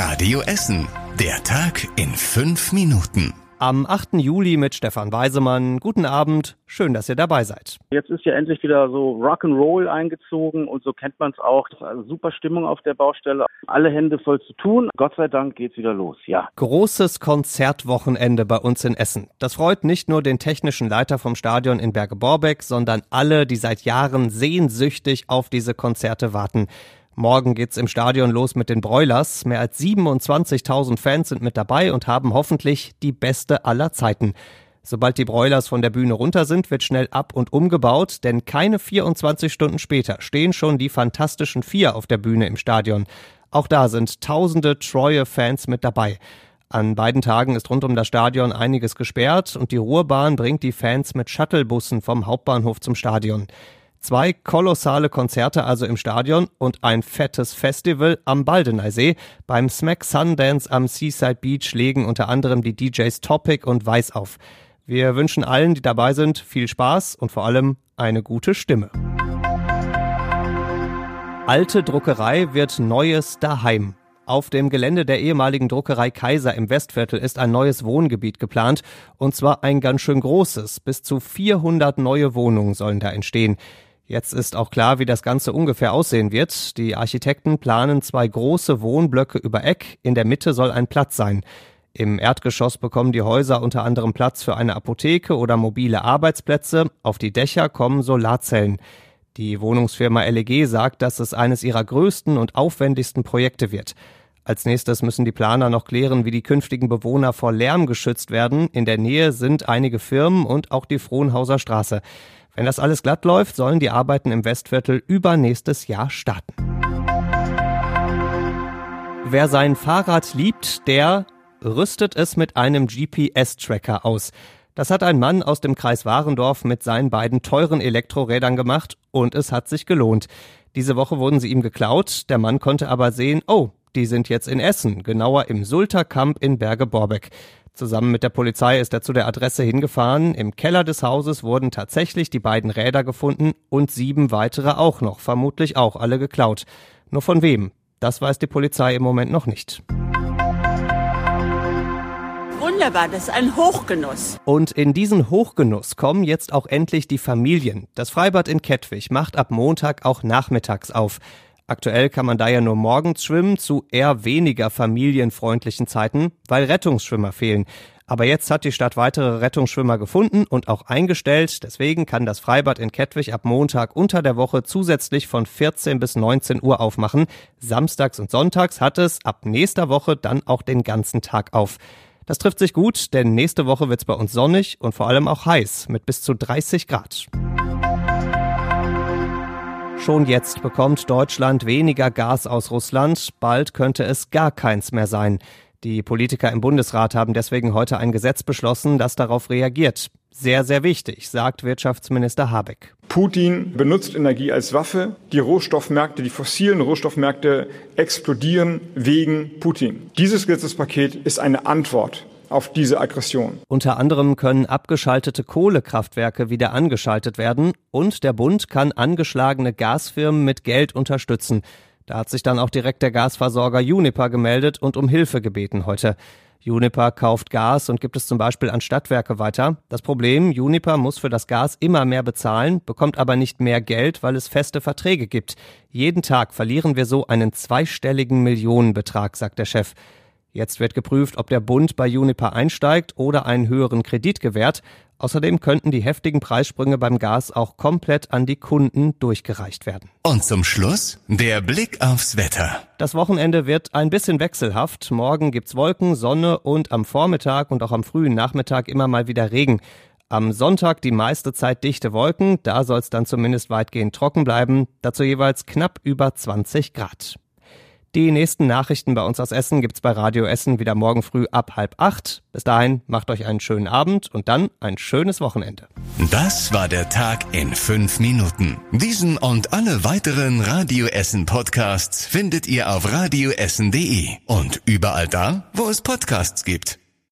Radio Essen. Der Tag in fünf Minuten. Am 8. Juli mit Stefan Weisemann. Guten Abend. Schön, dass ihr dabei seid. Jetzt ist ja endlich wieder so Rock'n'Roll eingezogen und so kennt man es auch. Also super Stimmung auf der Baustelle. Alle Hände voll zu tun. Gott sei Dank geht's wieder los. Ja. Großes Konzertwochenende bei uns in Essen. Das freut nicht nur den technischen Leiter vom Stadion in Berge-Borbeck, sondern alle, die seit Jahren sehnsüchtig auf diese Konzerte warten. Morgen geht's im Stadion los mit den Broilers. Mehr als 27.000 Fans sind mit dabei und haben hoffentlich die beste aller Zeiten. Sobald die Broilers von der Bühne runter sind, wird schnell ab und umgebaut, denn keine 24 Stunden später stehen schon die fantastischen Vier auf der Bühne im Stadion. Auch da sind tausende treue Fans mit dabei. An beiden Tagen ist rund um das Stadion einiges gesperrt und die Ruhrbahn bringt die Fans mit Shuttlebussen vom Hauptbahnhof zum Stadion. Zwei kolossale Konzerte also im Stadion und ein fettes Festival am Baldeneysee. Beim Smack Sundance am Seaside Beach legen unter anderem die DJs Topic und Weiß auf. Wir wünschen allen, die dabei sind, viel Spaß und vor allem eine gute Stimme. Alte Druckerei wird neues daheim. Auf dem Gelände der ehemaligen Druckerei Kaiser im Westviertel ist ein neues Wohngebiet geplant, und zwar ein ganz schön großes. Bis zu 400 neue Wohnungen sollen da entstehen. Jetzt ist auch klar, wie das Ganze ungefähr aussehen wird. Die Architekten planen zwei große Wohnblöcke über Eck. In der Mitte soll ein Platz sein. Im Erdgeschoss bekommen die Häuser unter anderem Platz für eine Apotheke oder mobile Arbeitsplätze. Auf die Dächer kommen Solarzellen. Die Wohnungsfirma LEG sagt, dass es eines ihrer größten und aufwendigsten Projekte wird. Als nächstes müssen die Planer noch klären, wie die künftigen Bewohner vor Lärm geschützt werden. In der Nähe sind einige Firmen und auch die Frohnhauser Straße. Wenn das alles glatt läuft, sollen die Arbeiten im Westviertel übernächstes Jahr starten. Wer sein Fahrrad liebt, der rüstet es mit einem GPS-Tracker aus. Das hat ein Mann aus dem Kreis Warendorf mit seinen beiden teuren Elektrorädern gemacht und es hat sich gelohnt. Diese Woche wurden sie ihm geklaut, der Mann konnte aber sehen, oh, die sind jetzt in Essen, genauer im Sulterkamp in Berge-Borbeck. Zusammen mit der Polizei ist er zu der Adresse hingefahren. Im Keller des Hauses wurden tatsächlich die beiden Räder gefunden und sieben weitere auch noch, vermutlich auch alle geklaut. Nur von wem? Das weiß die Polizei im Moment noch nicht. Wunderbar, das ist ein Hochgenuss. Und in diesen Hochgenuss kommen jetzt auch endlich die Familien. Das Freibad in Kettwig macht ab Montag auch nachmittags auf. Aktuell kann man da ja nur morgens schwimmen zu eher weniger familienfreundlichen Zeiten, weil Rettungsschwimmer fehlen. Aber jetzt hat die Stadt weitere Rettungsschwimmer gefunden und auch eingestellt. Deswegen kann das Freibad in Kettwig ab Montag unter der Woche zusätzlich von 14 bis 19 Uhr aufmachen. Samstags und Sonntags hat es ab nächster Woche dann auch den ganzen Tag auf. Das trifft sich gut, denn nächste Woche wird's bei uns sonnig und vor allem auch heiß mit bis zu 30 Grad. Schon jetzt bekommt Deutschland weniger Gas aus Russland, bald könnte es gar keins mehr sein. Die Politiker im Bundesrat haben deswegen heute ein Gesetz beschlossen, das darauf reagiert. Sehr, sehr wichtig, sagt Wirtschaftsminister Habeck. Putin benutzt Energie als Waffe. Die Rohstoffmärkte, die fossilen Rohstoffmärkte explodieren wegen Putin. Dieses Gesetzespaket ist eine Antwort auf diese Aggression. Unter anderem können abgeschaltete Kohlekraftwerke wieder angeschaltet werden und der Bund kann angeschlagene Gasfirmen mit Geld unterstützen. Da hat sich dann auch direkt der Gasversorger Uniper gemeldet und um Hilfe gebeten heute. Uniper kauft Gas und gibt es zum Beispiel an Stadtwerke weiter. Das Problem, Uniper muss für das Gas immer mehr bezahlen, bekommt aber nicht mehr Geld, weil es feste Verträge gibt. Jeden Tag verlieren wir so einen zweistelligen Millionenbetrag, sagt der Chef. Jetzt wird geprüft, ob der Bund bei Juniper einsteigt oder einen höheren Kredit gewährt. Außerdem könnten die heftigen Preissprünge beim Gas auch komplett an die Kunden durchgereicht werden. Und zum Schluss der Blick aufs Wetter. Das Wochenende wird ein bisschen wechselhaft. Morgen gibt's Wolken, Sonne und am Vormittag und auch am frühen Nachmittag immer mal wieder Regen. Am Sonntag die meiste Zeit dichte Wolken, da soll es dann zumindest weitgehend trocken bleiben, dazu jeweils knapp über 20 Grad. Die nächsten Nachrichten bei uns aus Essen gibt's bei Radio Essen wieder morgen früh ab halb acht. Bis dahin macht euch einen schönen Abend und dann ein schönes Wochenende. Das war der Tag in fünf Minuten. Diesen und alle weiteren Radio Essen Podcasts findet ihr auf radioessen.de und überall da, wo es Podcasts gibt.